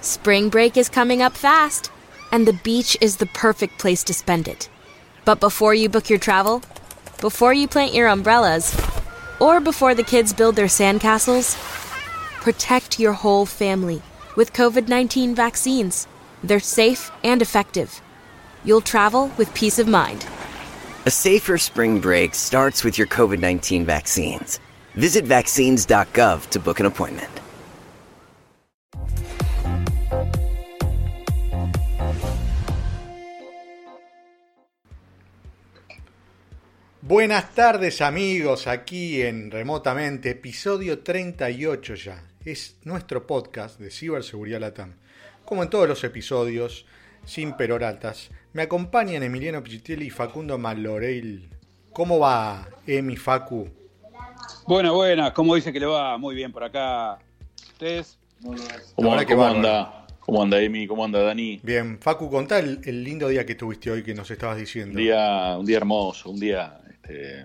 Spring break is coming up fast, and the beach is the perfect place to spend it. But before you book your travel, before you plant your umbrellas, or before the kids build their sandcastles, protect your whole family with COVID 19 vaccines. They're safe and effective. You'll travel with peace of mind. A safer spring break starts with your COVID 19 vaccines. Visit vaccines.gov to book an appointment. Buenas tardes amigos, aquí en Remotamente, episodio 38 ya. Es nuestro podcast de Ciberseguridad Latam. Como en todos los episodios, sin peroratas, me acompañan Emiliano Pichitelli y Facundo Maloreil. ¿Cómo va Emi Facu? Buena, buena. ¿Cómo dice que le va? Muy bien por acá. ¿Ustedes? ¿Cómo, cómo bárbaro. anda? ¿Cómo anda Emi? ¿Cómo anda Dani? Bien, Facu, contá el, el lindo día que tuviste hoy que nos estabas Un diciendo. día, un día hermoso, un día. Este,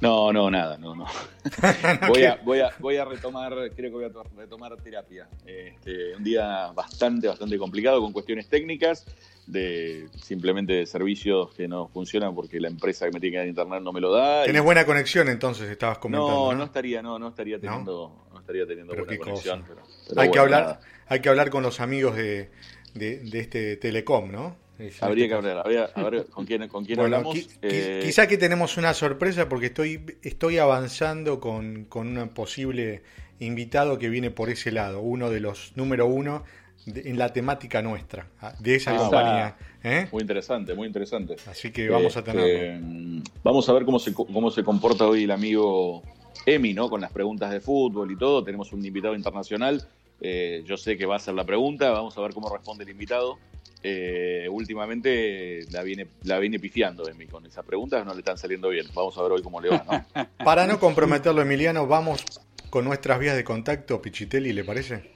No, no, nada, no, no. voy, a, voy, a, voy a retomar, creo que voy a to- retomar terapia. Este, un día bastante, bastante complicado con cuestiones técnicas, de simplemente de servicios que no funcionan porque la empresa que me tiene que dar internet no me lo da. y- Tenés buena conexión entonces, estabas comentando. no, ¿no? no estaría, no, no estaría teniendo, no, estaría teniendo Pero buena conexión. cosa. pero- pero hay, que hablar, nada. hay que hablar con los amigos de, de- de este Telecom, ¿no? Habría que hablar, habría- a ver con quién, con quién Bueno, hablamos. qui- Eh, quizá que tenemos una sorpresa porque estoy, estoy avanzando con, con un posible invitado que viene por ese lado, uno de los número uno de- en la temática nuestra, ah, de esa Ah, compañía. ¿eh? Muy interesante, muy interesante. Así que vamos a Este, tenerlo. Vamos a ver cómo se, cómo se comporta hoy el amigo Emi, ¿no? Con las preguntas de fútbol y todo. Tenemos un invitado internacional. Eh, yo sé que va a hacer la pregunta. Vamos a ver cómo responde el invitado. Eh, últimamente la viene, la viene pifiando Emi con esas preguntas, no le están saliendo bien. Vamos a ver hoy cómo le va, ¿no? Para no comprometerlo, Emiliano, vamos con nuestras vías de contacto, Pichitelli, ¿le parece?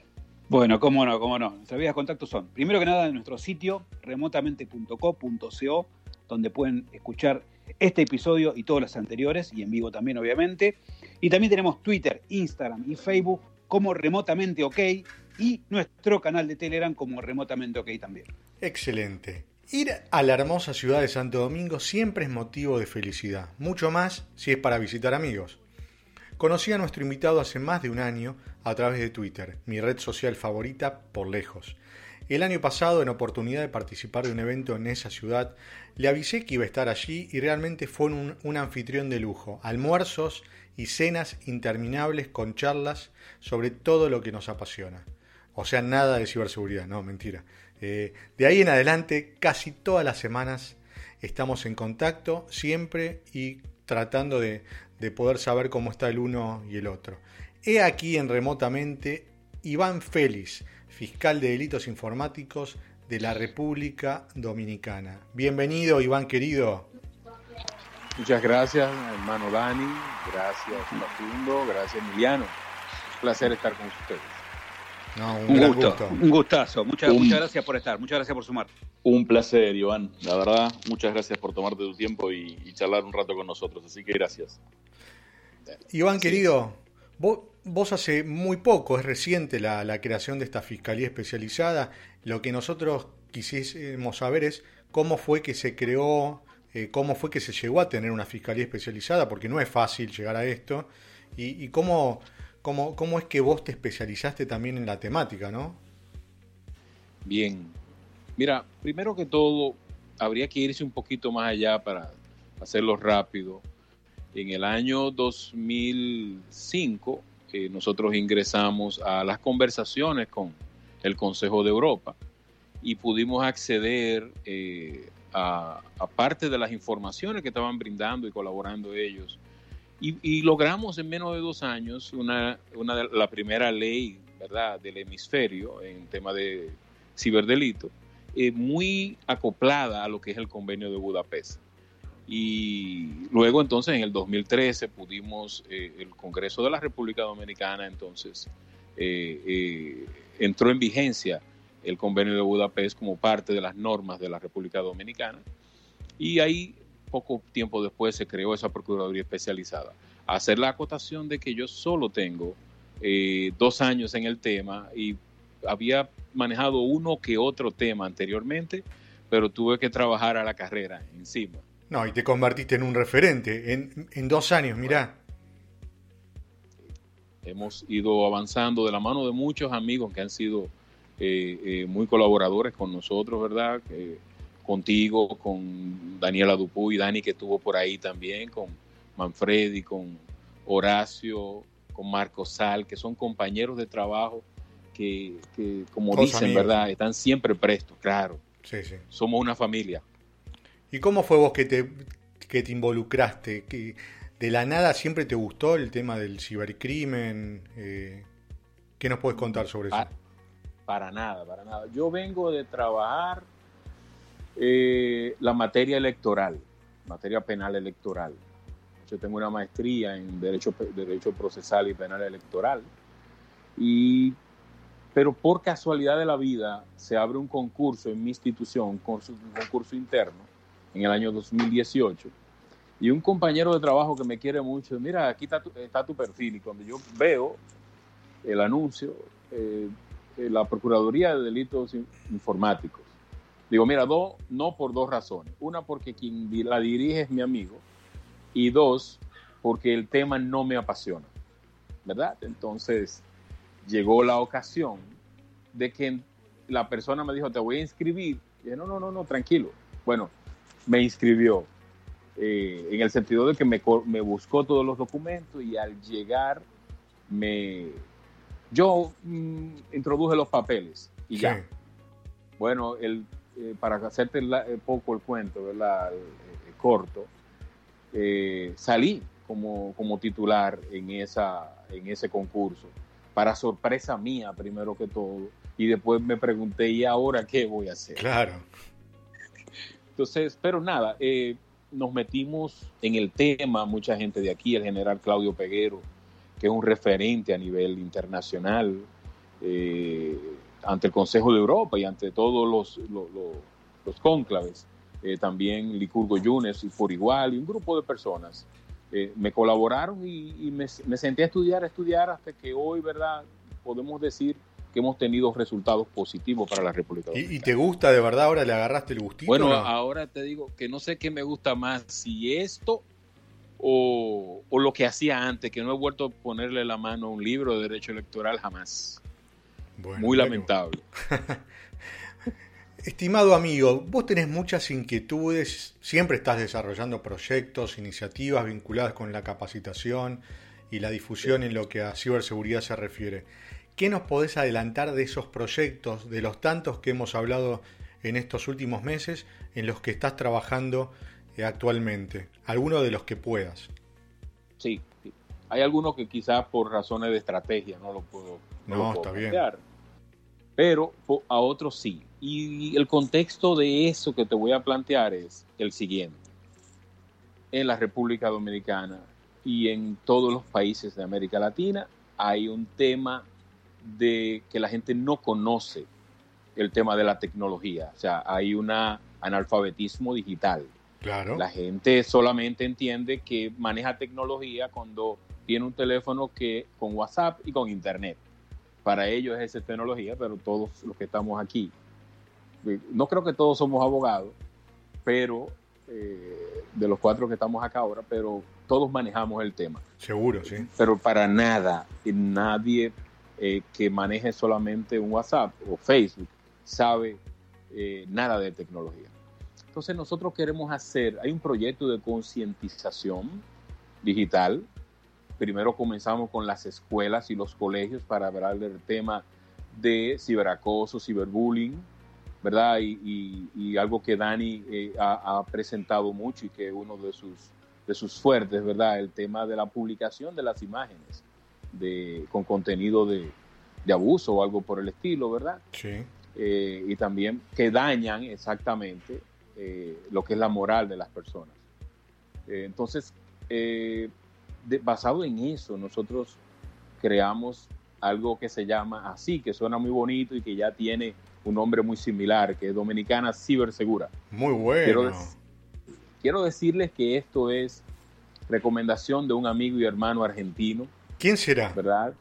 Bueno, cómo no, cómo no. Nuestras vías de contacto son, primero que nada, en nuestro sitio remotamente.co.co, donde pueden escuchar este episodio y todos los anteriores, y en vivo también, obviamente. Y también tenemos Twitter, Instagram y Facebook como Remotamente OK, y nuestro canal de Telegram como Remotamente OK también. Excelente. Ir a la hermosa ciudad de Santo Domingo siempre es motivo de felicidad, mucho más si es para visitar amigos. Conocí a nuestro invitado hace más de un año a través de Twitter, mi red social favorita por lejos. El año pasado, en oportunidad de participar de un evento en esa ciudad, le avisé que iba a estar allí y realmente fue un, un anfitrión de lujo. Almuerzos y cenas interminables con charlas sobre todo lo que nos apasiona. O sea, nada de ciberseguridad, no, mentira. Eh, de ahí en adelante, casi todas las semanas estamos en contacto, siempre y tratando de, de poder saber cómo está el uno y el otro. He aquí en remotamente Iván Félix, fiscal de delitos informáticos de la República Dominicana. Bienvenido, Iván querido. Muchas gracias, hermano Dani. Gracias, Facundo. Gracias, Emiliano. Un placer estar con ustedes. No, un, gusto, gusto. un gustazo. Muchas, Un- muchas gracias por estar, muchas gracias por sumar. Un placer, Iván. La verdad, muchas gracias por tomarte tu tiempo y, y charlar un rato con nosotros. Así que gracias. Iván, Sí. querido, vos, vos hace muy poco, es reciente la, la creación de esta Fiscalía Especializada. Lo que nosotros quisiésemos saber es cómo fue que se creó, eh, cómo fue que se llegó a tener una Fiscalía Especializada, porque no es fácil llegar a esto, y, y cómo, cómo, cómo es que vos te especializaste también en la temática, ¿no? Bien. Mira, primero que todo, habría que irse un poquito más allá para hacerlo rápido. En el año 2005, eh, nosotros ingresamos a las conversaciones con el Consejo de Europa y pudimos acceder eh, a, a parte de las informaciones que estaban brindando y colaborando ellos. Y, y logramos en menos de dos años una, una la primera ley ¿verdad? del hemisferio en tema de ciberdelito, eh, muy acoplada a lo que es el convenio de Budapest. Y luego entonces en el 2013 pudimos, eh, el Congreso de la República Dominicana entonces eh, eh, entró en vigencia el convenio de Budapest como parte de las normas de la República Dominicana. Y ahí poco tiempo después se creó esa Procuraduría Especializada. Hacer la acotación de que yo solo tengo eh, dos años en el tema y había manejado uno que otro tema anteriormente, pero tuve que trabajar a la carrera encima. No, y te convertiste en un referente en, en dos años, mirá. Hemos ido avanzando de la mano de muchos amigos que han sido eh, eh, muy colaboradores con nosotros, ¿verdad? Contigo, con Daniela Dupuy, Dani que estuvo por ahí también, con Manfredi, con Horacio, con Marco Sal, que son compañeros de trabajo que, como dicen, ¿verdad? Están siempre prestos, claro. Sí, sí. Somos una familia. ¿Y cómo fue vos que te, que te involucraste? ¿Que ¿De la nada siempre te gustó el tema del cibercrimen? Eh, ¿Qué nos puedes contar sobre eso? Para nada, para nada. Yo vengo de trabajar eh, la materia electoral, materia penal electoral. Yo tengo una maestría en Derecho, Derecho Procesal y Penal Electoral. Y, pero por casualidad de la vida se abre un concurso en mi institución, un concurso interno, en el año 2018 y un compañero de trabajo que me quiere mucho, mira, aquí está tu, está tu perfil. Y cuando yo veo el anuncio, eh, la Procuraduría de Delitos Informáticos, digo, mira, dos, no por dos razones. Una, porque quien la dirige es mi amigo. Y dos, porque el tema no me apasiona. ¿Verdad? Entonces, llegó la ocasión de que la persona me dijo, te voy a inscribir. Y dije, no, no, no, no, tranquilo. Bueno, me inscribió eh, en el sentido de que me, me, buscó todos los documentos y al llegar me yo mm, introduje los papeles y ya. Bueno, el, eh, para hacerte eh, poco el cuento, ¿verdad? corto, salí como, como titular en, esa, en ese concurso, para sorpresa mía primero que todo, y después me pregunté, ¿y ahora qué voy a hacer? Claro. Entonces, pero nada, eh, nos metimos en el tema, mucha gente de aquí, el general Claudio Peguero, que es un referente a nivel internacional eh, ante el Consejo de Europa y ante todos los, los, cónclaves, eh, también Licurgo Yunes y por igual, y un grupo de personas. Eh, me colaboraron y, me, me, senté a estudiar, a estudiar hasta que hoy, ¿verdad? Podemos decir hemos tenido resultados positivos para la República Dominicana. ¿Y, te gusta de verdad? ¿Ahora le agarraste el gustito? Bueno, ahora te digo que no sé qué me gusta más, si esto o, lo que hacía antes, que no he vuelto a ponerle la mano a un libro de derecho electoral jamás. Muy lamentable. Estimado amigo, vos tenés muchas inquietudes, siempre estás desarrollando proyectos, iniciativas vinculadas con la capacitación y la difusión en lo que a ciberseguridad se refiere. ¿Qué nos podés adelantar de esos proyectos, de los tantos que hemos hablado en estos últimos meses, en los que estás trabajando eh, actualmente? Alguno de los que puedas. Sí, hay algunos que quizás por razones de estrategia no lo puedo, no, está bien. Pero a otros sí. Y el contexto de eso que te voy a plantear es el siguiente. En la República Dominicana y en todos los países de América Latina hay un tema de que la gente no conoce el tema de la tecnología. O sea, hay un analfabetismo digital. Claro. La gente solamente entiende que maneja tecnología cuando tiene un teléfono que con WhatsApp y con Internet. Para ellos es esa tecnología, pero todos los que estamos aquí, eh, no creo que todos somos abogados, pero eh, de los cuatro que estamos acá ahora, pero todos manejamos el tema. Seguro, sí. Pero para nada, nadie eh, que maneje solamente un WhatsApp o Facebook sabe eh, nada de tecnología. Entonces nosotros queremos hacer, hay un proyecto de concientización digital. Primero comenzamos con las escuelas y los colegios para hablar del tema de ciberacoso, ciberbullying, ¿verdad? Y, algo que Dani eh, ha, presentado mucho y que es uno de sus, de sus fuertes, ¿verdad? El tema de la publicación de las imágenes de, con contenido de, abuso o algo por el estilo, ¿verdad? Sí. Eh, y también que dañan exactamente eh, lo que es la moral de las personas. Eh, entonces, basado en eso, nosotros creamos algo que se llama así, que suena muy bonito y que ya tiene un nombre muy similar, que es Dominicana Cibersegura. Muy bueno. Quiero, quiero decirles que esto es recomendación de un amigo y hermano argentino ¿Quién será? ¿Verdad?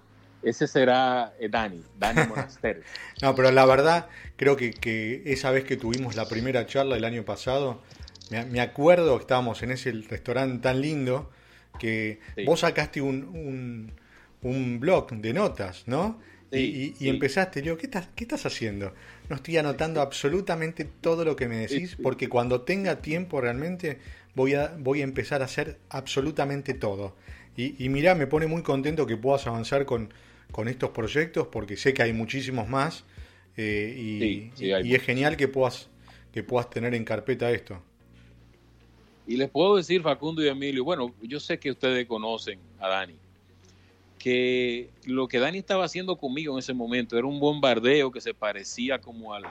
ese será eh, Dani, Dani Monasterio. no, pero la verdad, creo que, que, esa vez que tuvimos la primera charla el año pasado, me, me acuerdo que estábamos en ese restaurante tan lindo que sí. vos sacaste un, un, un, blog de notas, ¿no? Sí, y, empezaste, yo, ¿qué estás, ¿qué estás haciendo? No estoy anotando absolutamente todo lo que me decís, porque cuando tenga tiempo realmente voy a, voy a empezar a hacer absolutamente todo. Y, y mirá, me pone muy contento que puedas avanzar con, con estos proyectos, porque sé que hay muchísimos más, eh, y, y es genial que puedas, que puedas tener en carpeta esto. Y les puedo decir, Facundo y Emilio, bueno, yo sé que ustedes conocen a Dani, que lo que Dani estaba haciendo conmigo en ese momento era un bombardeo que se parecía como al,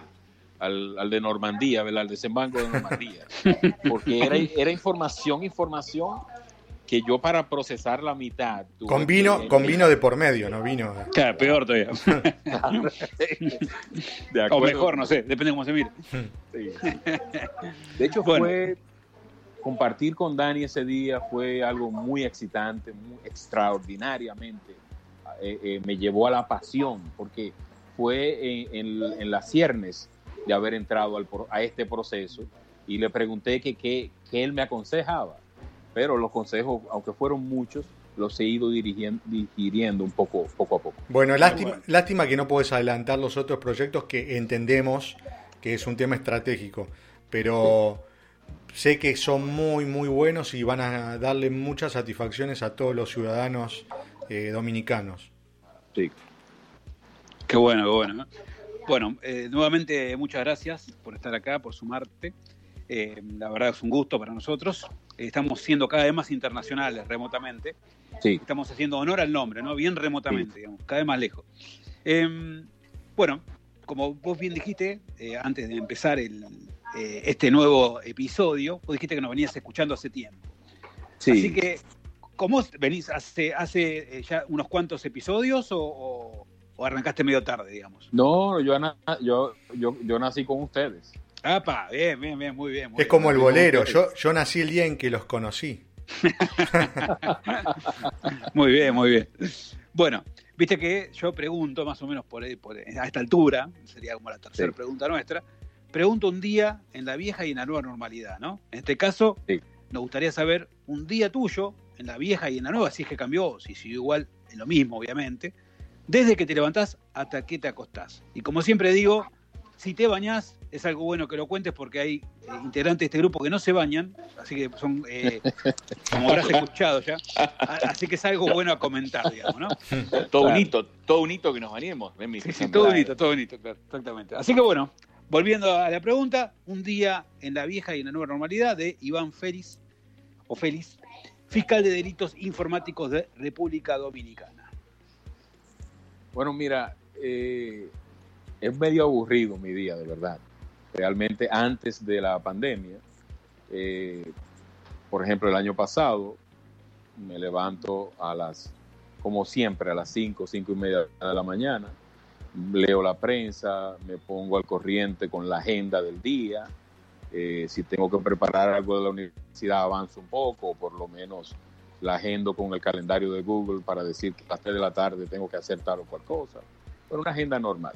al, al de Normandía, ¿verdad? Al desembarco de Normandía. Porque era, era información, información que yo para procesar la mitad. Con vino, que, con vino de por medio, no vino. Claro, peor todavía. o mejor, no sé, depende de cómo se mire. Sí. De hecho, bueno. fue compartir con Dani ese día fue algo muy excitante, muy extraordinariamente. Eh, eh, me llevó a la pasión, porque fue en, en, en, las ciernes de haber entrado al, a este proceso y le pregunté que qué él me aconsejaba. Pero los consejos, aunque fueron muchos, los he ido dirigiendo, digiriendo un poco, poco a poco. Bueno, lástima, bueno. lástima que no puedes adelantar los otros proyectos que entendemos que es un tema estratégico, pero sé que son muy, muy buenos y van a darle muchas satisfacciones a todos los ciudadanos eh, dominicanos. Sí. Qué bueno, qué bueno. Bueno, eh, nuevamente muchas gracias por estar acá, por sumarte. Eh, la verdad es un gusto para nosotros. Estamos siendo cada vez más internacionales remotamente. Sí. Estamos haciendo honor al nombre, ¿no? Bien remotamente, sí. digamos, cada vez más lejos. Eh, bueno, como vos bien dijiste, eh, antes de empezar el, eh, este nuevo episodio, vos dijiste que nos venías escuchando hace tiempo. Sí. Así que, ¿cómo venís hace, hace ya unos cuantos episodios o, o, o, arrancaste medio tarde, digamos? No, yo, yo, yo, yo nací con ustedes. ¡Apa! Bien, bien, bien, muy bien. Muy es como el bolero, yo, yo nací el día en que los conocí. muy bien, muy bien. Bueno, viste que yo pregunto más o menos por, por a esta altura, sería como la tercera sí. pregunta nuestra, pregunto un día en la vieja y en la nueva normalidad, ¿no? En este caso, sí. nos gustaría saber un día tuyo en la vieja y en la nueva, si es que cambió, si siguió igual, en lo mismo, obviamente, desde que te levantás hasta que te acostás. Y como siempre digo, si te bañás, es algo bueno que lo cuentes porque hay eh, integrantes de este grupo que no se bañan, así que son, eh, como habrás escuchado ya, así que es algo bueno a comentar, digamos, ¿no? Todo claro. un hito, todo un hito que nos bañemos. Sí, sí, todo un hito, todo un hito, claro, exactamente. Así que bueno, volviendo a la pregunta, un día en la vieja y en la nueva normalidad de Iván Félix, o Félix, fiscal de delitos informáticos de República Dominicana. Bueno, mira, eh, es medio aburrido mi día, de verdad. Realmente antes de la pandemia, eh, por ejemplo, el año pasado, me levanto a las, como siempre, a las 5, 5 y media de la mañana, leo la prensa, me pongo al corriente con la agenda del día, eh, si tengo que preparar algo de la universidad avanzo un poco, o por lo menos la agendo con el calendario de Google para decir que a las 3 de la tarde tengo que hacer tal o cual cosa, pero una agenda normal.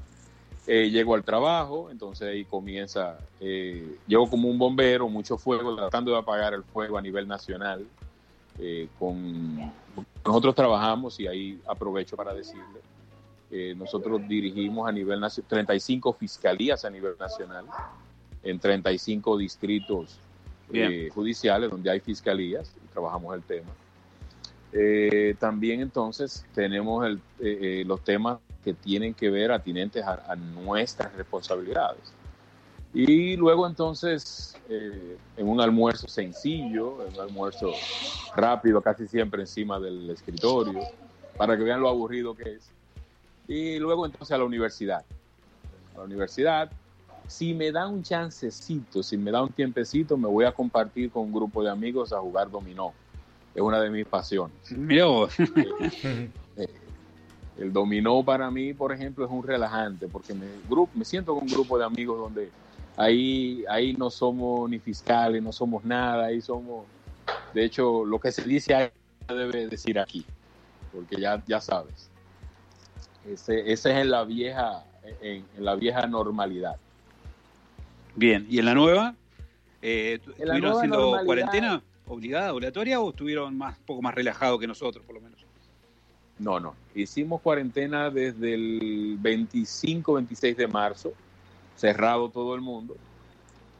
Eh, llego al trabajo, entonces ahí comienza, eh, llego como un bombero, mucho fuego, tratando de apagar el fuego a nivel nacional. Con, nosotros trabajamos y ahí aprovecho para decirle, eh, nosotros dirigimos a nivel nacional 35 fiscalías a nivel nacional, en 35 distritos judiciales donde hay fiscalías, y trabajamos el tema. también entonces tenemos el, los temas que tienen que ver atinentes a, a nuestras responsabilidades. Y luego entonces, eh, en un almuerzo sencillo, en un almuerzo rápido, casi siempre encima del escritorio, para que vean lo aburrido que es. Y luego entonces a la universidad. A la universidad, si me da un chancecito, si me da un tiempecito, me voy a compartir con un grupo de amigos a jugar dominó. Es una de mis pasiones. Mira vos. Eh, eh, el dominó para mí, por ejemplo, es un relajante porque me, grupo, me siento con un grupo de amigos donde ahí, ahí no somos ni fiscales, no somos nada, ahí somos, de hecho, lo que se dice ahí debe decir aquí, porque ya, ya sabes. Ese, ese es en la vieja, en, en la vieja normalidad. Bien, ¿y en la nueva? Eh, ¿Estuvieron nueva haciendo cuarentena obligada, obligatoria o estuvieron más, un poco más relajados que nosotros, por lo menos? No, no. Hicimos cuarentena desde el 25, 26 de marzo, cerrado todo el mundo,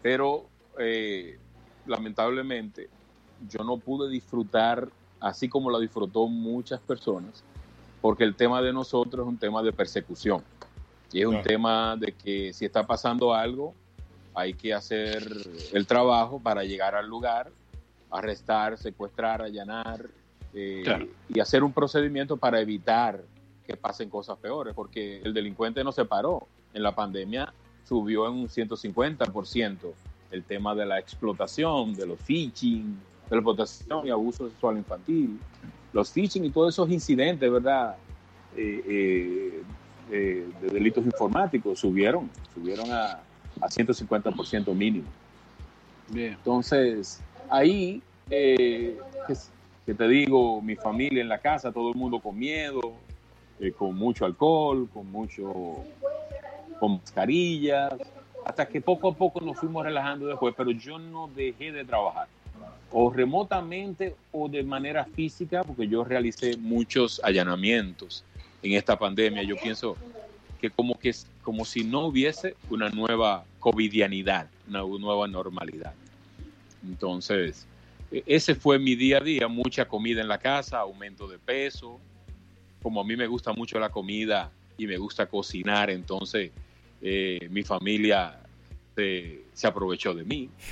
pero eh, lamentablemente yo no pude disfrutar así como la disfrutó muchas personas, porque el tema de nosotros es un tema de persecución. Y es un tema de que si está pasando algo, hay que hacer el trabajo para llegar al lugar, arrestar, secuestrar, allanar eh, Claro. y hacer un procedimiento para evitar que pasen cosas peores, porque el delincuente no se paró. En la pandemia subió en un 150% el tema de la explotación, de los phishing, de la explotación y abuso sexual infantil, los phishing y todos esos incidentes, ¿verdad? Eh, eh, eh, de delitos informáticos subieron, subieron a, a 150% mínimo. Bien. Entonces, ahí, que, que te digo, mi familia en la casa, todo el mundo con miedo, con mucho alcohol, con mucho, con mascarillas, hasta que poco a poco nos fuimos relajando después, pero yo no dejé de trabajar, o remotamente o de manera física, porque yo realicé muchos allanamientos en esta pandemia. Yo pienso que como que como si no hubiese una nueva covidianidad, una nueva normalidad. Entonces, e- ese fue mi día a día, mucha comida en la casa, aumento de peso. Como a mí me gusta mucho la comida y me gusta cocinar, entonces eh, mi familia se, se aprovechó de mí.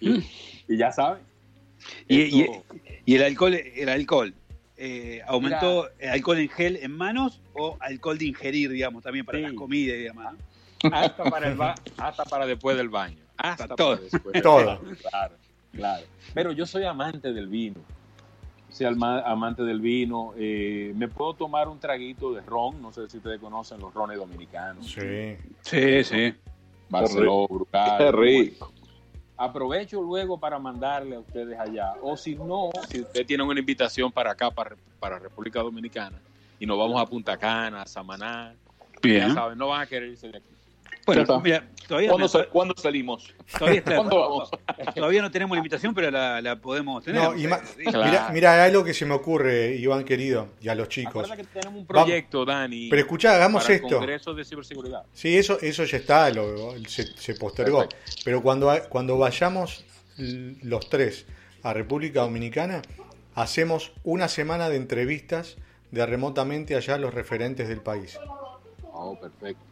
y, y ya saben. Y, y- esto- y el alcohol, el alcohol eh, ¿aumentó el alcohol en gel en manos o alcohol de ingerir, digamos, también para Sí. las comidas y demás? hasta para el ba- hasta para después del baño hasta Para después del Todo. baño, claro claro pero yo soy amante del vino soy amante del vino eh, me puedo tomar un traguito de ron no sé si ustedes conocen los rones dominicanos Sí. Sí, sí. Barceló Brugal Qué rico. aprovecho luego para mandarle a ustedes allá. O si no si ustedes tienen una invitación para acá para, para República Dominicana y nos vamos a Punta Cana a Samaná ya saben no van a querer irse de aquí Bueno, mira, todavía, ¿Cuándo, salimos? todavía, está- ¿Cuándo vamos? todavía no tenemos la invitación, pero la, la podemos tener. No. Claro. mira, mira, hay algo que se me ocurre, Iván querido, y a los chicos. Acuérdate que tenemos un proyecto, Dani. Pero escuchá, hagamos para el esto. Congreso de Ciberseguridad. Sí, eso, eso ya está, lo- se, se postergó. Perfecto. Pero cuando, cuando vayamos los tres a República Dominicana, hacemos una semana de entrevistas de remotamente allá los referentes del país. Oh, perfecto.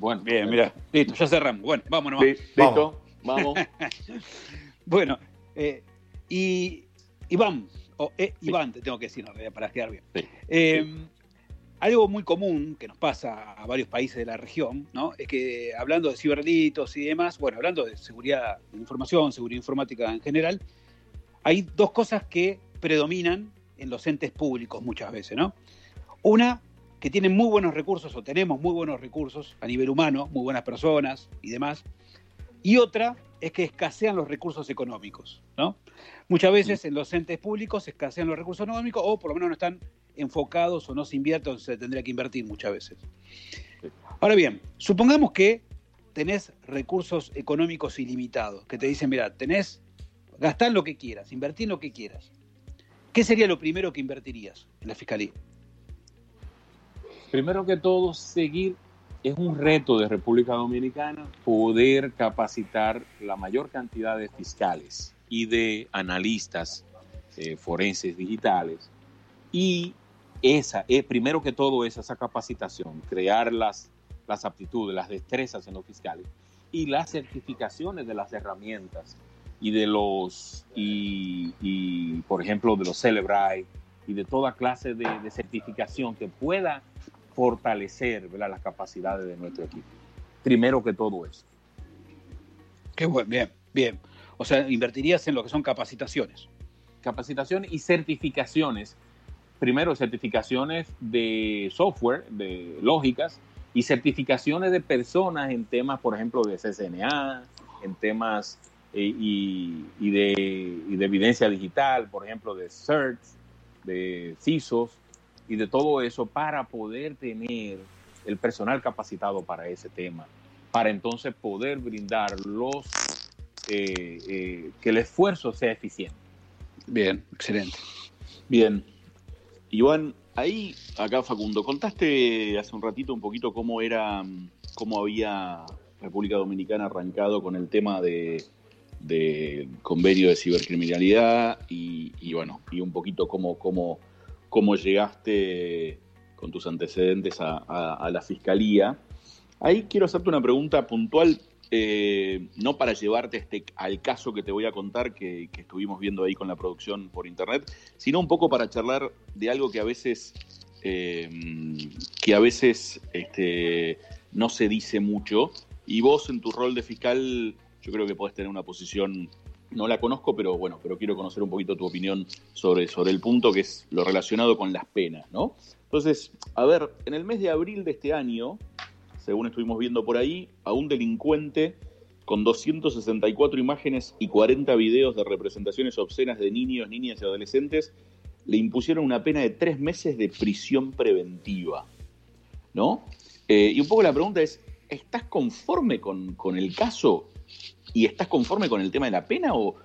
Bueno, Bien, mira, listo, ya cerramos. Bueno, vámonos. Li- ¿Listo? Vamos. Bueno, eh, y Iván, o eh, Iván, te tengo que decir en realidad para quedar bien. Sí. Eh, Algo muy común que nos pasa a varios países de la región, ¿no? Es que hablando de ciberdelitos y demás, bueno, hablando de seguridad de información, seguridad informática en general, hay dos cosas que predominan en los entes públicos muchas veces, ¿no? Una, que tienen muy buenos recursos o tenemos muy buenos recursos a nivel humano, muy buenas personas y demás. Y otra es que escasean los recursos económicos, ¿no? Muchas veces en los entes públicos escasean los recursos económicos o por lo menos no están enfocados o no se invierte donde se tendría que invertir muchas veces. Ahora bien, supongamos que tenés recursos económicos ilimitados, que te dicen, mira, tenés, gastá lo que quieras, invertí en lo que quieras. ¿Qué sería lo primero que invertirías en la fiscalía? Primero que todo, seguir es un reto de República Dominicana poder capacitar la mayor cantidad de fiscales y de analistas eh, forenses digitales. Y esa, eh, primero que todo, es esa capacitación, crear las, las aptitudes, las destrezas en los fiscales y las certificaciones de las herramientas y de los, y, y, por ejemplo, de los Celebrite y de toda clase de certificación que pueda fortalecer ¿verdad? las capacidades de nuestro equipo. Primero que todo eso. Qué bueno, bien, bien. O sea, invertirías en lo que son capacitaciones. Capacitaciones y certificaciones. Primero, certificaciones de software, de lógicas, y certificaciones de personas en temas, por ejemplo, de CCNA, en temas eh, y, y, de, y de evidencia digital, por ejemplo, de CERTs, de CISOs, y de todo eso para poder tener el personal capacitado para ese tema, para entonces poder brindar los, eh, eh, que el esfuerzo sea eficiente. Bien, excelente. Bien. Iván, ahí, acá Facundo, contaste hace un ratito un poquito cómo era, cómo había República Dominicana arrancado con el tema de, convenio de cibercriminalidad y, bueno, y un poquito cómo, cómo, cómo llegaste con tus antecedentes a, la fiscalía. Ahí quiero hacerte una pregunta puntual, eh, no para llevarte este, al caso que te voy a contar, que, estuvimos viendo ahí con la producción por internet, sino un poco para charlar de algo que a veces, eh, que a veces este, no se dice mucho. Y vos en tu rol de fiscal, yo creo que podés tener una posición no la conozco, pero bueno, pero quiero conocer un poquito tu opinión sobre, sobre el punto que es lo relacionado con las penas, ¿no? Entonces, a ver, en el mes de abril de este año, según estuvimos viendo por ahí, a un delincuente con 264 imágenes y 40 videos de representaciones obscenas de niños, niñas y adolescentes, le impusieron una pena de tres meses de prisión preventiva. ¿No? Eh, y un poco la pregunta es, ¿estás conforme con, con, el caso y estás conforme con el tema de la pena o,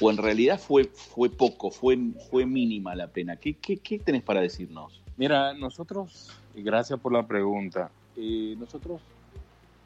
o en realidad fue, fue poco, fue, fue mínima la pena? ¿Qué, qué, tenés para decirnos? Mira, nosotros, gracias por la pregunta, eh, nosotros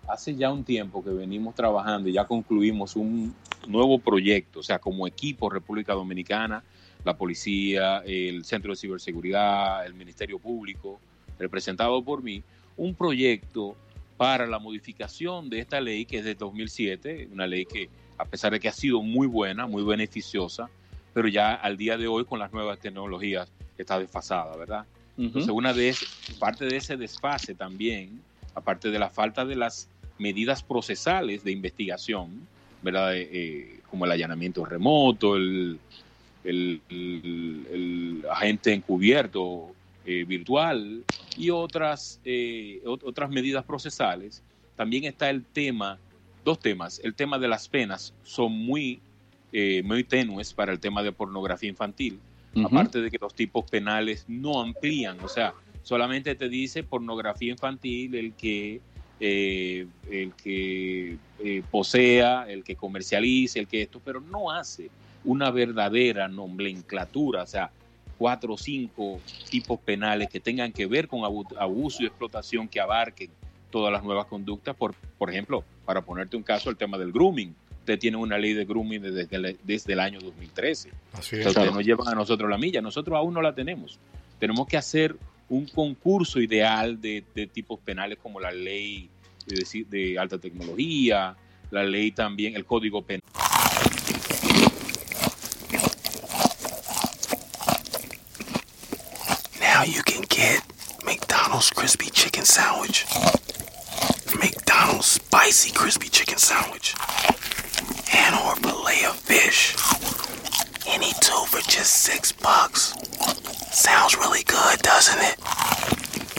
hace ya un tiempo que venimos trabajando y ya concluimos un nuevo proyecto, o sea, como equipo República Dominicana, la policía, el Centro de Ciberseguridad, el Ministerio Público, representado por mí, un proyecto para la modificación de esta ley que es de 2007, una ley que a pesar de que ha sido muy buena, muy beneficiosa, pero ya al día de hoy con las nuevas tecnologías está desfasada, ¿verdad? Entonces, una de parte de ese desfase también, aparte de la falta de las medidas procesales de investigación, ¿verdad? Eh, eh, como el allanamiento remoto, el, agente encubierto eh, virtual y otras, otras medidas procesales, también está el tema, dos temas. El tema de las penas. Son muy, muy tenues para el tema de pornografía infantil. Aparte de que los tipos penales no amplían, o sea, solamente te dice pornografía infantil el que, eh, el que eh, posea, el que comercialice, el que esto, pero no hace una verdadera nomenclatura, o sea, cuatro o cinco tipos penales que tengan que ver con abuso y explotación que abarquen todas las nuevas conductas, por, por ejemplo, para ponerte un caso, el tema del grooming usted tiene una ley de grooming desde, el, desde el año 2013. Así es. Entonces nos llevan a nosotros la milla. Nosotros aún no la tenemos. Tenemos que hacer un concurso ideal de, tipos penales como la ley de, de, alta tecnología, la ley también, el código penal. Now you can get McDonald's crispy chicken sandwich. McDonald's spicy crispy chicken sandwich. and or fillet of fish. Any two for just six bucks. Sounds really good, doesn't it?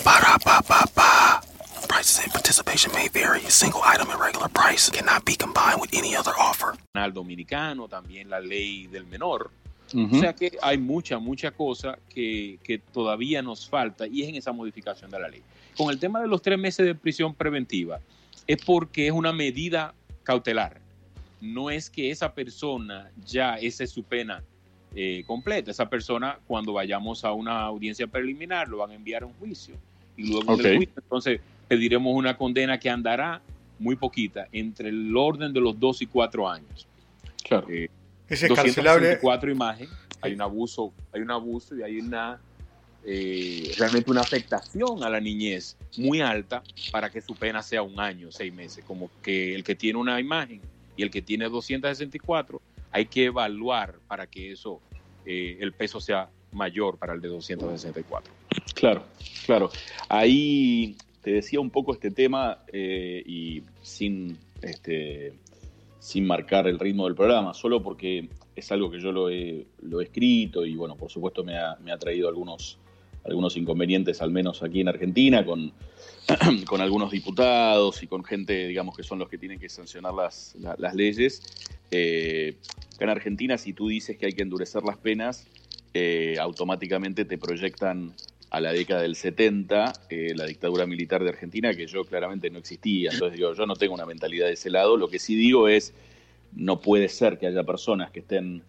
Ba-da-ba-ba-ba. Prices and participation may vary. A single item at regular price cannot be combined with any other offer. Dominicano, también la ley del menor. Uh -huh. O sea que hay mucha, mucha cosa que, que todavía nos falta y es en esa modificación de la ley. Con el tema de los tres meses de prisión preventiva, es porque es una medida cautelar no es que esa persona ya, esa es su pena eh, completa. Esa persona, cuando vayamos a una audiencia preliminar, lo van a enviar a un juicio. Y luego del juicio, entonces pediremos una condena que andará muy poquita, entre el orden de los dos y cuatro años. Claro. Eh, es escarcelable. cuatro imágenes, hay un abuso, hay un abuso y hay una eh, realmente una afectación a la niñez muy alta para que su pena sea un año, seis meses, como que el que tiene una imagen y el que tiene 264, hay que evaluar para que eso, eh, el peso sea mayor para el de 264. Claro, claro. Ahí te decía un poco este tema eh, y sin, este, sin marcar el ritmo del programa, solo porque es algo que yo lo he, lo he escrito y bueno, por supuesto me ha, traído algunos, algunos inconvenientes, al menos aquí en Argentina, con algunos diputados y con gente, digamos, que son los que tienen que sancionar las, las leyes. Eh, en Argentina, si tú dices que hay que endurecer las penas, eh, automáticamente te proyectan a la década del 70, eh, la dictadura militar de Argentina, que yo claramente no existía. Entonces digo, yo no tengo una mentalidad de ese lado. Lo que sí digo es, no puede ser que haya personas que estén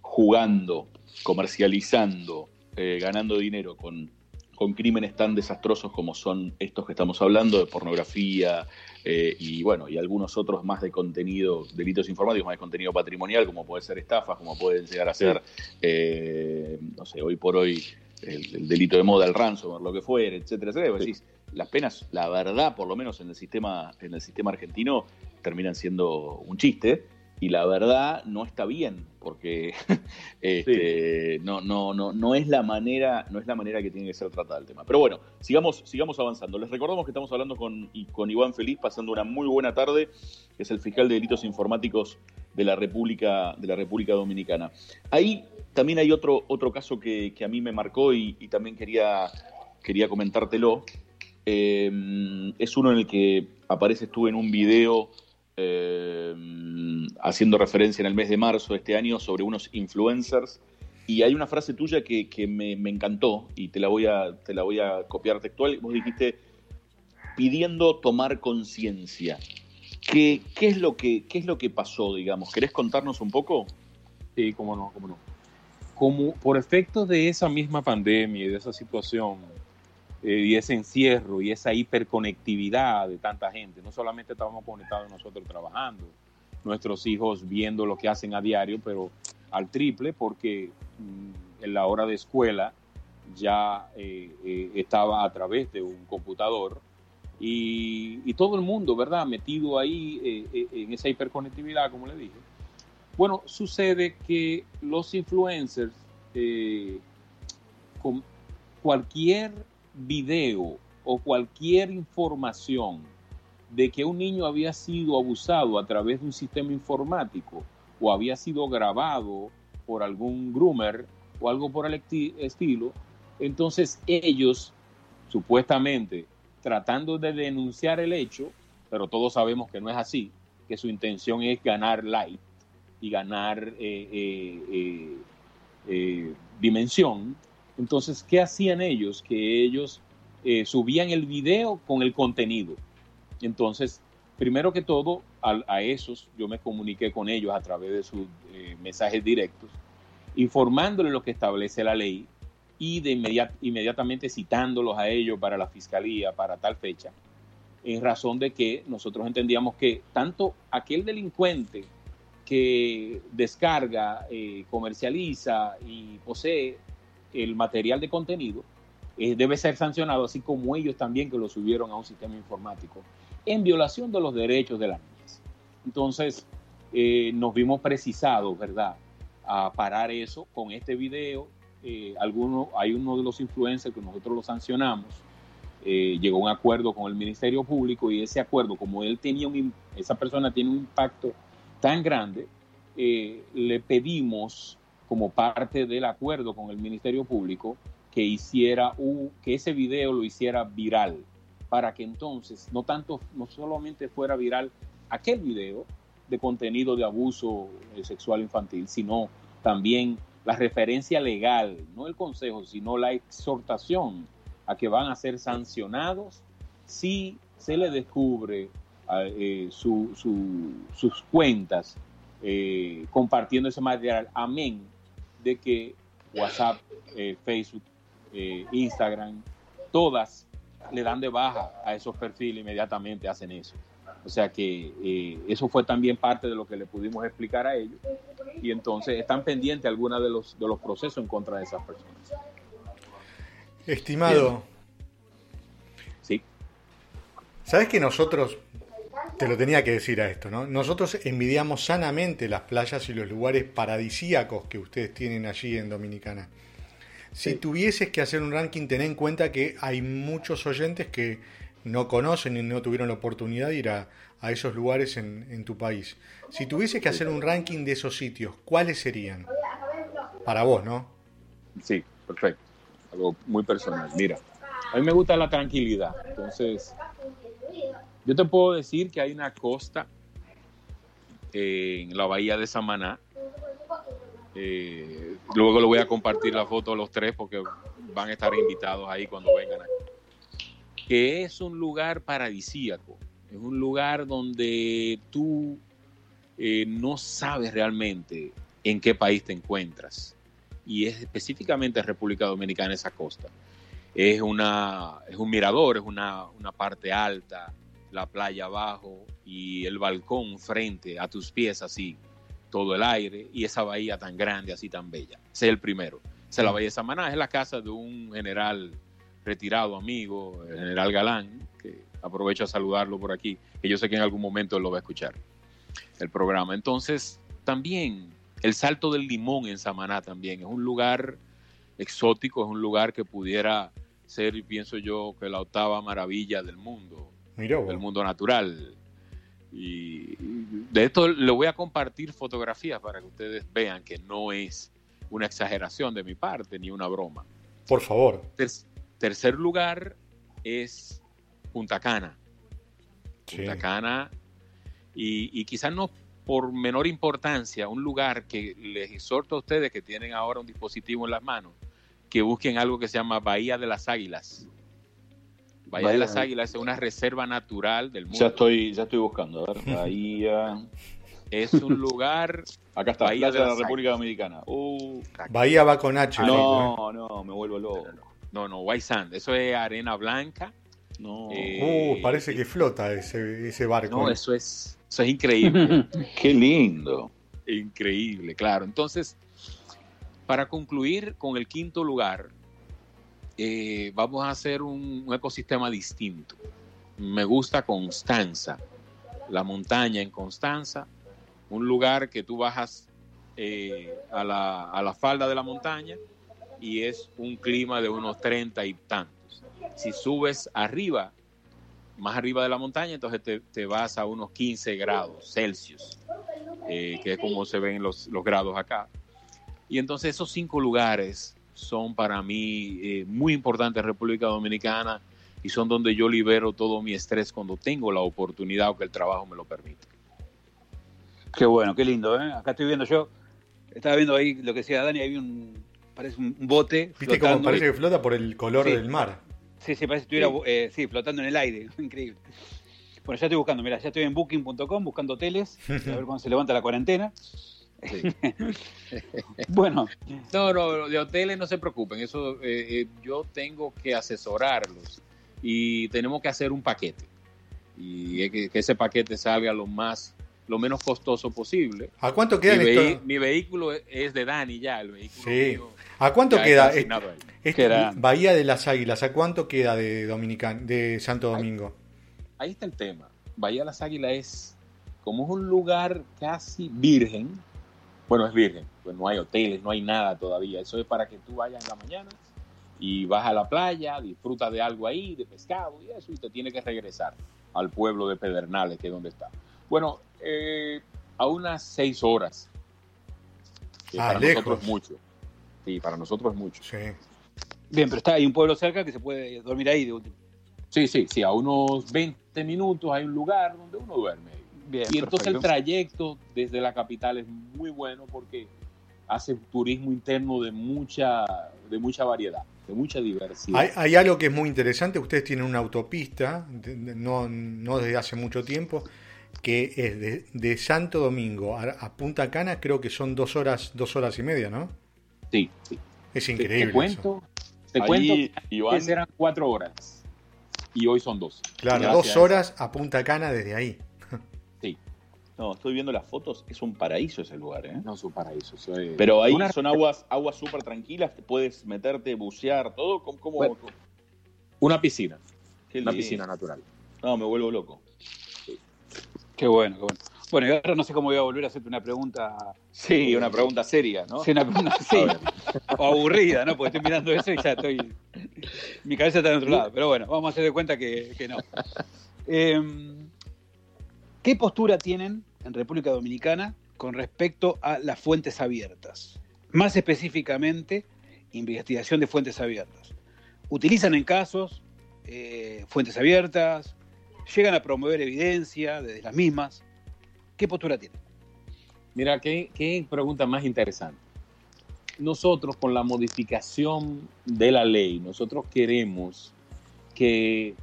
jugando, comercializando, eh, ganando dinero con, con crímenes tan desastrosos como son estos que estamos hablando, de pornografía, eh, y bueno, y algunos otros más de contenido, delitos informáticos, más de contenido patrimonial, como puede ser estafas, como pueden llegar a ser, no sé, hoy por hoy el, delito de moda, el ransomware, lo que fuera, etcétera, etcétera. Decís, las penas, la verdad, por lo menos en el sistema, en el sistema argentino, terminan siendo un chiste y la verdad no está bien porque este, no, no, no, no es la manera no es la manera que tiene que ser tratado el tema. Pero bueno sigamos sigamos avanzando. Les recordamos que estamos hablando con, con Iván Feliz pasando una muy buena tarde que es el fiscal de delitos informáticos de la República de la República Dominicana. Ahí también hay otro otro caso que, a mí me marcó y, también quería quería comentártelo. Eh, es uno en el que apareces tú en un video eh, haciendo referencia en el mes de marzo de este año sobre unos influencers. Y hay una frase tuya que, me, encantó y te la, voy a, te la voy a copiar textual. Vos dijiste, pidiendo tomar conciencia. ¿Qué, qué, es lo que, ¿Qué es lo que pasó, digamos? ¿Querés contarnos un poco? Sí, cómo no, cómo no. Como por efecto de esa misma pandemia y de esa situación, eh, y ese encierro y esa hiperconectividad de tanta gente. No solamente estábamos conectados nosotros trabajando, nuestros hijos viendo lo que hacen a diario, pero al triple porque mm, en la hora de escuela ya eh, eh, estaba a través de un computador y, y, todo el mundo, ¿verdad? Metido ahí en esa hiperconectividad, como le dije. Bueno, sucede que los influencers, con cualquier video o cualquier información de que un niño había sido abusado a través de un sistema informático o había sido grabado por algún groomer o algo por el estilo, entonces ellos supuestamente tratando de denunciar el hecho, pero todos sabemos que no es así, que su intención es ganar light y ganar eh, eh, eh, dimensión, entonces, ¿qué hacían ellos? Que ellos eh, subían el video con el contenido. Entonces, primero que todo, a, esos yo me comuniqué con ellos a través de sus eh, mensajes directos, informándoles lo que establece la ley y de inmediatamente citándolos a ellos para la fiscalía para tal fecha, en razón de que nosotros entendíamos que tanto aquel delincuente que descarga, eh, comercializa y posee el material de contenido eh, debe ser sancionado, así como ellos también que lo subieron a un sistema informático, en violación de los derechos de las niñas. Entonces, eh, nos vimos precisados, ¿verdad?, a parar eso con este video. Eh, hay uno de los influencers que nosotros lo sancionamos, llegó a un acuerdo con el Ministerio Público y ese acuerdo, como él tenía un, esa persona tiene un impacto tan grande, le pedimos como parte del acuerdo con el Ministerio Público que hiciera un, que ese video lo hiciera viral para que entonces no tanto no solamente fuera viral aquel video de contenido de abuso eh, sexual infantil, sino también la referencia legal, no el consejo, sino la exhortación a que van a ser sancionados si se le descubre eh, sus cuentas eh, compartiendo ese material. Amén de que WhatsApp, eh, Facebook, eh, Instagram, todas le dan de baja a esos perfiles inmediatamente hacen eso. O sea que eh, eso fue también parte de lo que le pudimos explicar a ellos y entonces están pendientes algunos de los, de los procesos en contra de esas personas. Estimado. Sí. ¿Sabes que nosotros te lo tenía que decir a esto, ¿no? Nosotros envidiamos sanamente las playas y los lugares paradisíacos que ustedes tienen allí en Dominicana. Si tuvieses que hacer un ranking, ten en cuenta que hay muchos oyentes que no conocen y no tuvieron la oportunidad de ir a, esos lugares en, tu país. Si tuvieses que hacer un ranking de esos sitios, ¿cuáles serían? Para vos, ¿no? Sí, perfecto. Algo muy personal. Mira, a mí me gusta la tranquilidad. Entonces, yo te puedo decir que hay una costa eh, en la bahía de Samaná. Eh, luego le voy a compartir la foto a los tres porque van a estar invitados ahí cuando vengan aquí. Que es un lugar paradisíaco, es un lugar donde tú eh, no sabes realmente en qué país te encuentras. Y es específicamente República Dominicana esa costa. Es, una, es un mirador, es una, una parte alta, la playa abajo y el balcón frente a tus pies así, todo el aire y esa bahía tan grande, así tan bella. Ese es el primero. Esa es la bahía de Samaná, es la casa de un general retirado, amigo, el general Galán, que aprovecho a saludarlo por aquí, que yo sé que en algún momento él lo va a escuchar, el programa. Entonces, también el Salto del Limón en Samaná también es un lugar exótico, es un lugar que pudiera ser, pienso yo, que la octava maravilla del mundo, Vos. del mundo natural. Y de esto le voy a compartir fotografías para que ustedes vean que no es una exageración de mi parte ni una broma. Por favor. Ter- tercer lugar es Punta Cana. Sí. Punta Cana. Y, y quizás no por menor importancia, un lugar que les exhorto a ustedes que tienen ahora un dispositivo en las manos, que busquen algo que se llama Bahía de las Águilas. Bahía, de las Águilas es una reserva natural del mundo. Ya estoy, ya estoy buscando. A ver, Bahía. Es un lugar. Acá está, Bahía Playa de la República Dominicana. Uh, Bahía va con H. No, no, me vuelvo loco. No, no, White Sand. Eso es arena blanca. No. Eh, Uh, parece que flota ese, ese barco. No, eso es, eso es increíble. Qué lindo. Increíble, claro. Entonces, para concluir con el quinto lugar, eh, vamos a hacer un, ecosistema distinto. Me gusta Constanza, la montaña en Constanza, un lugar que tú bajas eh, a, la, a la falda de la montaña y es un clima de unos 30 y tantos. Si subes arriba, más arriba de la montaña, entonces te, te vas a unos 15 grados Celsius eh, que es como se ven los, los grados acá. Y entonces esos cinco lugares son para mí eh, muy importantes en República Dominicana y son donde yo libero todo mi estrés cuando tengo la oportunidad o que el trabajo me lo permite. Qué bueno, qué lindo, ¿eh? Acá estoy viendo yo, estaba viendo ahí lo que decía Dani, había un, parece un bote ¿Viste cómo flotando. parece que flota por el color Sí. del mar? Sí, sí, parece que estuviera eh, sí, flotando en el aire, increíble. Bueno, ya estoy buscando, mira, ya estoy en booking.com buscando hoteles, a ver cuándo se levanta la cuarentena. bueno, No, no, de hoteles no se preocupen, eso eh, eh, yo tengo que asesorarlos y tenemos que hacer un paquete y es que, que ese paquete salga lo más, lo menos costoso posible. ¿A cuánto Mi, queda vehi- esto? mi vehículo es de Dani ya, el vehículo Sí. mío ¿A cuánto queda este- este Bahía de las Águilas? ¿A cuánto queda de Dominican, de Santo Domingo? ahí está el tema. Bahía de las Águilas es, como es un lugar casi virgen, bueno, es virgen, pues no hay hoteles, no hay nada todavía. Eso es para que tú vayas en la mañana y vas a la playa, disfrutas de algo ahí, de pescado y eso, y te tienes que regresar al pueblo de Pedernales, que es donde está. Bueno, eh, a unas seis horas. que Ah, para lejos. nosotros es mucho. Sí, para nosotros es mucho. Sí. bien, pero está hay un pueblo cerca que se puede dormir ahí de último. Sí, sí, sí, a unos 20 minutos hay un lugar donde uno duerme. Bien, Y entonces el trayecto desde la capital es muy bueno porque hace turismo interno de mucha, de mucha variedad, de mucha diversidad. Hay, hay algo que es muy interesante. Ustedes tienen una autopista, de- de- no, no desde hace mucho tiempo, que es de, de Santo Domingo a, a Punta Cana, creo que son dos horas, dos horas y media, ¿no? Sí, sí. Es Te- increíble. Te, eso. cuento, te Ahí, cuento que Iván, antes eran cuatro horas y hoy son dos. Claro, Gracias. dos horas a Punta Cana desde ahí. Sí, no, estoy viendo las fotos, es un paraíso ese lugar, ¿eh? no es un paraíso. es- Pero ahí una, son aguas aguas súper tranquilas, te puedes meterte, bucear, todo. ¿Cómo, cómo- Bueno. una piscina, qué una lindo. piscina natural. No, me vuelvo loco. Qué bueno, qué bueno. Bueno, y ahora no sé cómo voy a volver a hacerte una pregunta. Sí, una pregunta seria, ¿no? Sí, una pregunta sí, o aburrida, ¿no? Porque estoy mirando eso y ya estoy. Mi cabeza está en otro lado. Pero bueno, vamos a hacer de cuenta que, que no. Em, ¿Qué postura tienen en República Dominicana con respecto a las fuentes abiertas? Más específicamente, investigación de fuentes abiertas. ¿Utilizan en casos eh, fuentes abiertas? ¿Llegan a promover evidencia desde las mismas? ¿Qué postura tienen? Mira, qué, qué pregunta más interesante. nosotros con la modificación de la ley, nosotros queremos que,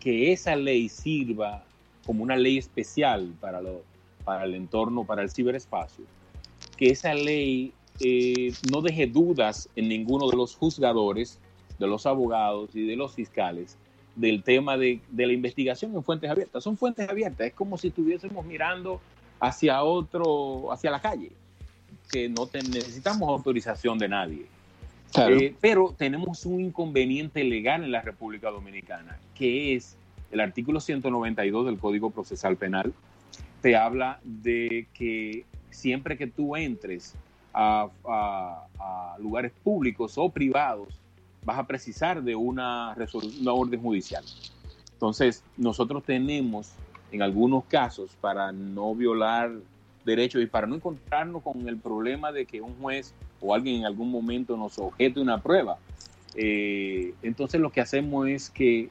que esa ley sirva como una ley especial para, lo, para el entorno, para el ciberespacio, que esa ley eh, no deje dudas en ninguno de los juzgadores, de los abogados y de los fiscales del tema de, de la investigación en fuentes abiertas. Son fuentes abiertas, es como si estuviésemos mirando hacia otro, hacia la calle, que no te- necesitamos autorización de nadie. Claro. Eh, pero tenemos un inconveniente legal en la República Dominicana, que es el artículo 192 del Código Procesal Penal. Te habla de que siempre que tú entres a, lugares públicos o privados, vas a precisar de una, una orden judicial. Entonces, nosotros tenemos, en algunos casos, para no violar derechos y para no encontrarnos con el problema de que un juez o alguien en algún momento nos objete una prueba, eh, entonces lo que hacemos es que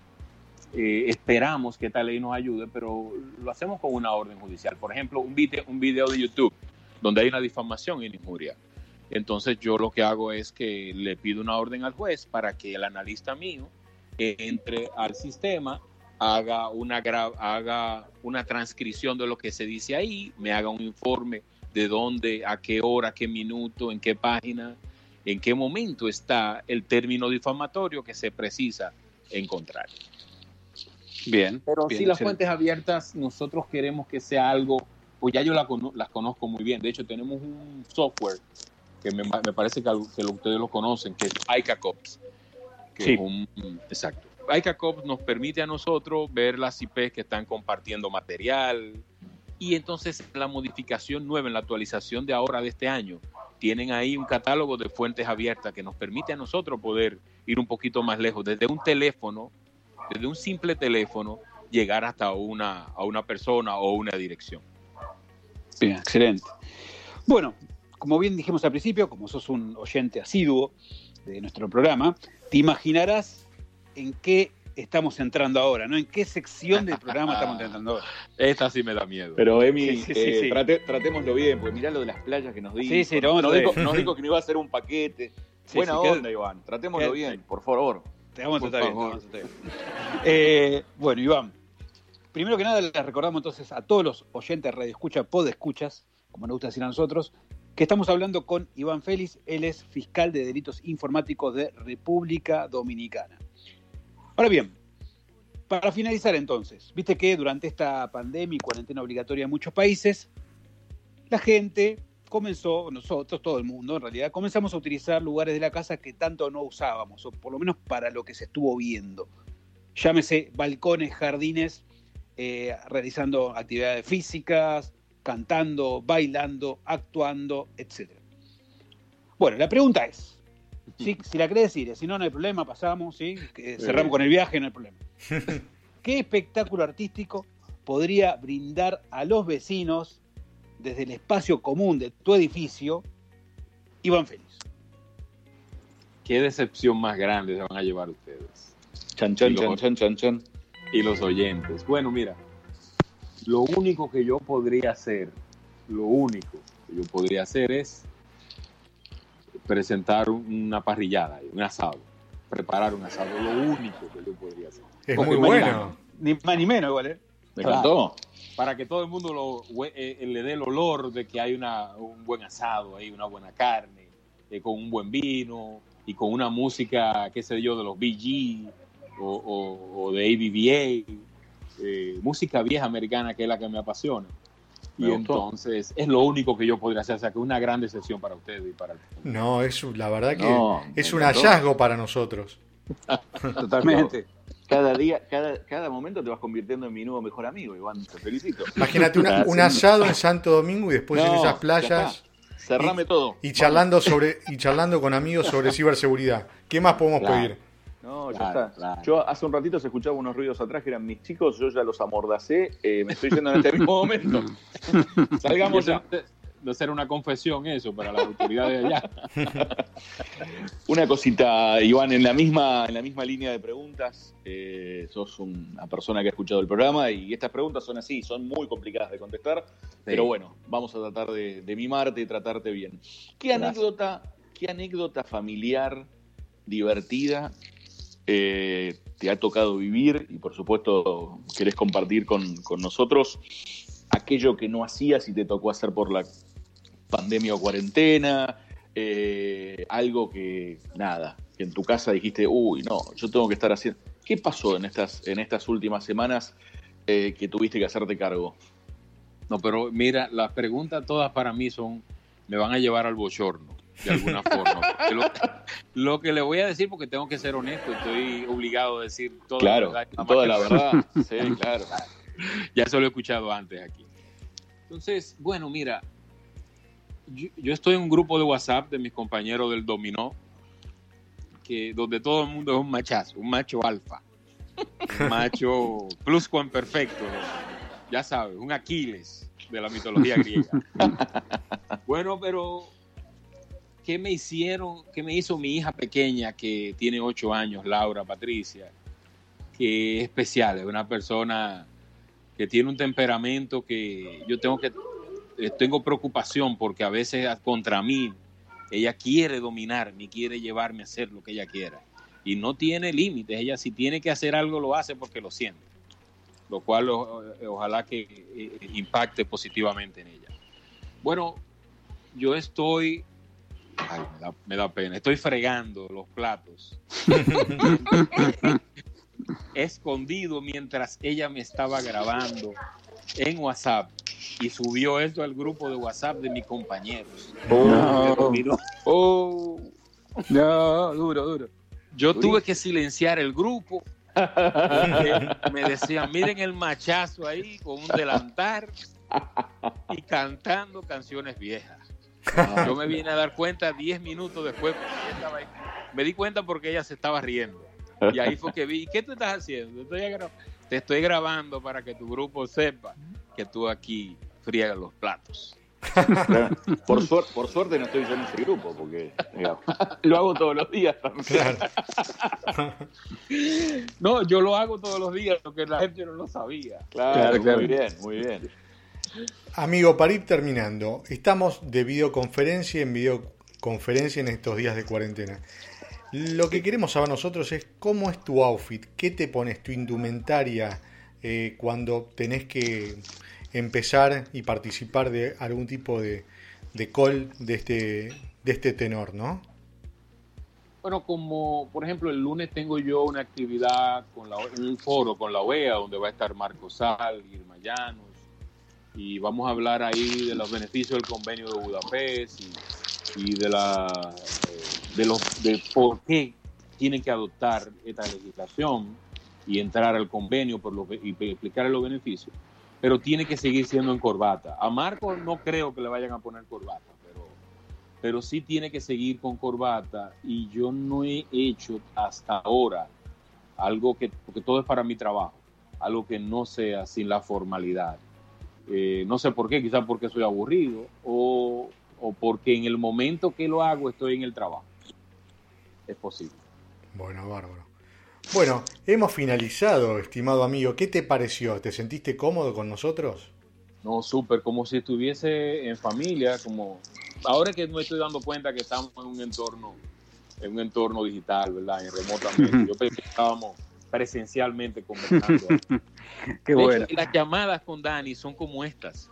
eh, esperamos que esta ley nos ayude, pero lo hacemos con una orden judicial. Por ejemplo, un video, un video de YouTube donde hay una difamación y una injuria. Entonces yo lo que hago es que le pido una orden al juez para que el analista mío entre al sistema, haga una, haga una transcripción de lo que se dice ahí, me haga un informe de dónde, a qué hora, qué minuto, en qué página, en qué momento está el término difamatorio que se precisa encontrar. Bien. Pero bien, si las excelente. fuentes abiertas, nosotros queremos que sea algo, pues ya yo la cono- las conozco muy bien. De hecho, tenemos un software que me, me parece que, que ustedes lo conocen, que es ICACOPS. Que Sí. es un, exacto. ICACOPS nos permite a nosotros ver las IPs que están compartiendo material. Y entonces la modificación nueva, en la actualización de ahora de este año, tienen ahí un catálogo de fuentes abiertas que nos permite a nosotros poder ir un poquito más lejos, desde un teléfono desde un simple teléfono llegar hasta una, a una persona o una dirección. Bien, excelente. Bueno, como bien dijimos al principio, como sos un oyente asiduo de nuestro programa, te imaginarás en qué estamos entrando ahora, ¿no? En qué sección del programa estamos entrando ahora. Esta sí me da miedo. Pero Emi, Sí, sí, sí, eh, sí. trate- tratémoslo bien, porque mirá lo de las playas que nos dijo. Sí, sí, lo vamos a nos, dijo bien. nos dijo que no iba a ser un paquete. Sí, Buena queda- onda, Iván. Tratémoslo queda- bien, por favor. Te vamos a tratar bien, te vamos a tratar bien. Eh, bueno, Iván, primero que nada les recordamos entonces a todos los oyentes de Radio Escucha, Podescuchas, como nos gusta decir a nosotros, que estamos hablando con Iván Félix, él es fiscal de delitos informáticos de República Dominicana. Ahora bien, para finalizar entonces, viste que durante esta pandemia y cuarentena obligatoria en muchos países, la gente comenzó, nosotros, todo el mundo en realidad, comenzamos a utilizar lugares de la casa que tanto no usábamos, o por lo menos para lo que se estuvo viendo. Llámese balcones, jardines, eh, realizando actividades físicas, cantando, bailando, actuando, etc. Bueno, la pregunta es, ¿sí? si la querés decir, si no, no hay problema, pasamos, ¿sí? Cerramos con el viaje, no hay problema. ¿Qué espectáculo artístico podría brindar a los vecinos desde el espacio común de tu edificio Iván Félix? ¿Qué decepción más grande se van a llevar ustedes? Chan, chan, Y chan, lo- chan, chan, chan. Y los oyentes. Bueno, mira, lo único que yo podría hacer, lo único que yo podría hacer es presentar una parrillada, un asado, preparar un asado, lo único que yo podría hacer. Es Porque muy bueno. Ni más ni menos, igual, ¿eh? ¿Me Claro. Para que todo el mundo lo, hue- eh, le dé el olor de que hay una, un buen asado ahí, una buena carne, eh, con un buen vino y con una música, qué sé yo, de los BG o, o- o de ABBA, eh, música vieja americana que es la que me apasiona. Me y gustó. entonces es lo único que yo podría hacer, o sea que es una gran decepción para ustedes y para el No, es la verdad que No, es un hallazgo para nosotros. Totalmente. Cada día, cada, cada momento te vas convirtiendo en mi nuevo mejor amigo, Iván. Te felicito. Imagínate una- un asado en Santo Domingo y después en esas ya playas. Cerrame todo. y charlando sobre y charlando con amigos sobre ciberseguridad. ¿Qué más podemos Claro. pedir? No, ya Claro, está. claro. Yo hace un ratito se escuchaba unos ruidos atrás que eran mis chicos, yo ya los amordacé, eh, me estoy yendo en este mismo momento. Salgamos ya. De, será una confesión eso para las autoridades de allá. Una cosita, Iván, en la misma, en la misma línea de preguntas, eh, sos una persona que ha escuchado el programa y estas preguntas son así, son muy complicadas de contestar, pero bueno, vamos a tratar de, de mimarte y tratarte bien. ¿Qué Gracias. anécdota, qué anécdota familiar divertida eh, te ha tocado vivir y por supuesto querés compartir con, con nosotros aquello que no hacías y te tocó hacer por la pandemia o cuarentena, eh, algo que nada, que en tu casa dijiste, uy, no, yo tengo que estar haciendo. ¿Qué pasó en estas, en estas últimas semanas eh, que tuviste que hacerte cargo? No, pero mira, las preguntas todas para mí son, me van a llevar al bochorno, de alguna forma. Lo, lo que le voy a decir, porque tengo que ser honesto, estoy obligado a decir toda claro, la verdad. toda la verdad. Sí, claro. Ya eso lo he escuchado antes aquí. Entonces, bueno, mira, yo, estoy en un grupo de WhatsApp de mis compañeros del dominó, que donde todo el mundo es un machazo, un macho alfa, un macho perfecto, ya sabes, un Aquiles de la mitología griega. Bueno, pero ¿qué me hicieron, qué me hizo mi hija pequeña que tiene ocho años, Laura Patricia, que es especial, es una persona que tiene un temperamento que yo tengo que tengo preocupación porque a veces contra mí ella quiere dominarme, quiere llevarme a hacer lo que ella quiera y no tiene límites. Ella si tiene que hacer algo lo hace porque lo siente, lo cual o- ojalá que eh, impacte positivamente en ella. Bueno, yo estoy, ay, me, da, me da pena, estoy fregando los platos escondido mientras ella me estaba grabando en WhatsApp y subió esto al grupo de WhatsApp de mis compañeros. Miró, Oh, No, duro, duro. Yo tuve que silenciar el grupo. me decían, miren el machazo ahí con un delantar y cantando canciones viejas. Yo me vine a dar cuenta 10 minutos después. Me di cuenta porque ella se estaba riendo. Y ahí fue que vi, ¿qué tú estás haciendo? Estoy te estoy grabando para que tu grupo sepa que tú aquí friegas los platos. por, suer- por suerte no estoy yo en ese grupo, porque digamos, lo hago todos los días también. Claro. No, yo lo hago todos los días, porque la gente no lo sabía. Claro, Claro, claro. muy bien, muy bien. Amigo, para ir terminando, estamos de videoconferencia en videoconferencia en estos días de cuarentena. Lo que queremos saber nosotros es cómo es tu outfit, qué te pones, tu indumentaria eh, cuando tenés que empezar y participar de algún tipo de, de call de este, de este tenor, ¿no? Bueno, como por ejemplo el lunes tengo yo una actividad con un foro con la OEA donde va a estar Marco Sal, Irma Llanos y vamos a hablar ahí de los beneficios del convenio de Budapest y, de la de los de por qué tienen que adoptar esta legislación y entrar al convenio por y explicar los beneficios, pero tiene que seguir siendo en corbata. A Marco no creo que le vayan a poner corbata, pero pero sí tiene que seguir con corbata y yo no he hecho hasta ahora algo que, porque todo es para mi trabajo, algo que no sea sin la formalidad. Eh, no sé por qué, quizás porque soy aburrido o, o porque en el momento que lo hago estoy en el trabajo. Es posible. Bueno, bárbaro. Bueno, hemos finalizado, estimado amigo. ¿Qué te pareció? ¿Te sentiste cómodo con nosotros? No, súper, como si estuviese en familia, como ahora que me estoy dando cuenta que estamos en un entorno, en un entorno digital, ¿verdad? En remotamente. Yo pensé que estábamos presencialmente conversando. Qué De bueno. hecho, las llamadas con Dani son como estas.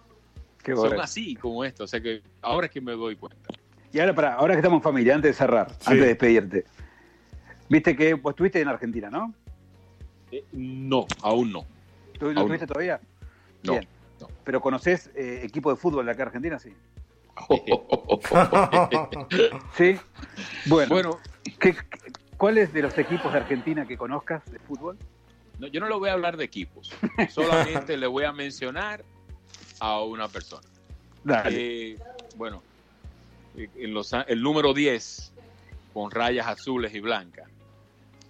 Qué Son bueno. así como estas. O sea que ahora es que me doy cuenta. Y ahora, para, ahora que estamos en familia, antes de cerrar, Sí. antes de despedirte, viste que pues estuviste en Argentina, ¿no? Eh, no, aún no. ¿Tú no estuviste todavía? No, Bien. no. Pero conoces eh, equipo de fútbol de acá Argentina, sí. Sí. Bueno, Bueno, ¿qué- ¿cuáles de los equipos de Argentina que conozcas de fútbol? no, yo no le voy a hablar de equipos. Solamente le voy a mencionar a una persona. Dale. Eh, bueno, en los, el número 10, con rayas azules y blancas,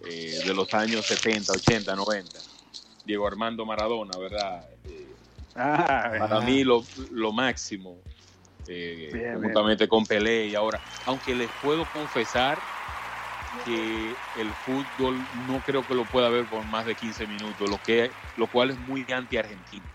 eh, de los años 70, 80, 90. Diego Armando Maradona, ¿verdad? Eh, Ah, para Ah. mí lo, lo máximo. eh, Bien, juntamente con Pelé y ahora, aunque les puedo confesar que el fútbol no creo que lo pueda ver por más de 15 minutos, lo, que, lo cual es muy anti-argentino.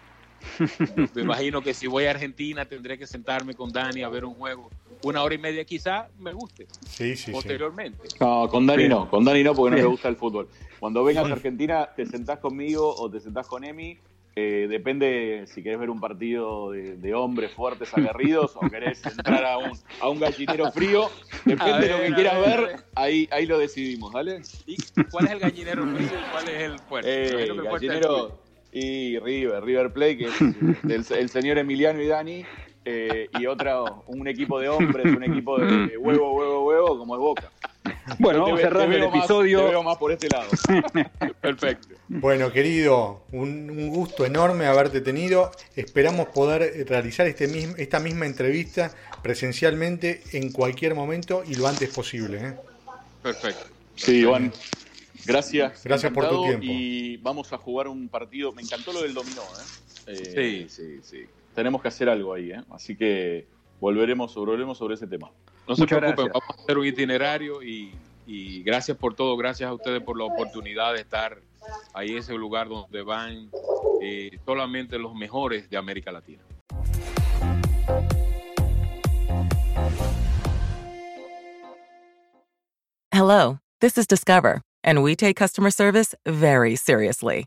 Me imagino que si voy a Argentina tendré que sentarme con Dani a ver un juego una hora y media quizá me guste Sí, sí, sí. posteriormente. No, con Dani Bien. no, con Dani no porque no Bien. le gusta el fútbol. Cuando vengas a Argentina, te sentás conmigo o te sentás con Emi. eh, depende si querés ver un partido de, de hombres fuertes, aguerridos, o querés entrar a un, a un gallinero frío. Depende de lo que quieras ver, ahí, ahí lo decidimos, ¿vale? ¿Y cuál es el gallinero frío y cuál es el fuerte? Eh, gallinero y River, River Play, que es el, el señor Emiliano y Dani, eh, y otra, un equipo de hombres, un equipo de, de huevo, huevo, huevo, como es Boca. Bueno, vamos cerrando el más- episodio. te veo más por este lado. Perfecto. Bueno, querido, un, un gusto enorme haberte tenido. Esperamos poder eh, realizar este mismo, esta misma entrevista presencialmente en cualquier momento y lo antes posible. ¿eh? Perfecto. Sí, Iván. Gracias. Gracias por tu tiempo. Y vamos a jugar un partido. Me encantó lo del dominó, ¿eh? Eh, Sí. sí, sí. Tenemos que hacer algo ahí, ¿eh? Así que volveremos, volveremos sobre ese tema. No se Muchas preocupen, gracias. vamos a hacer un itinerario y, y gracias por todo, gracias a ustedes por la oportunidad de estar ahí en ese lugar donde van eh, solamente los mejores de América Latina. Hello, this is Discover, and we take customer service very seriously.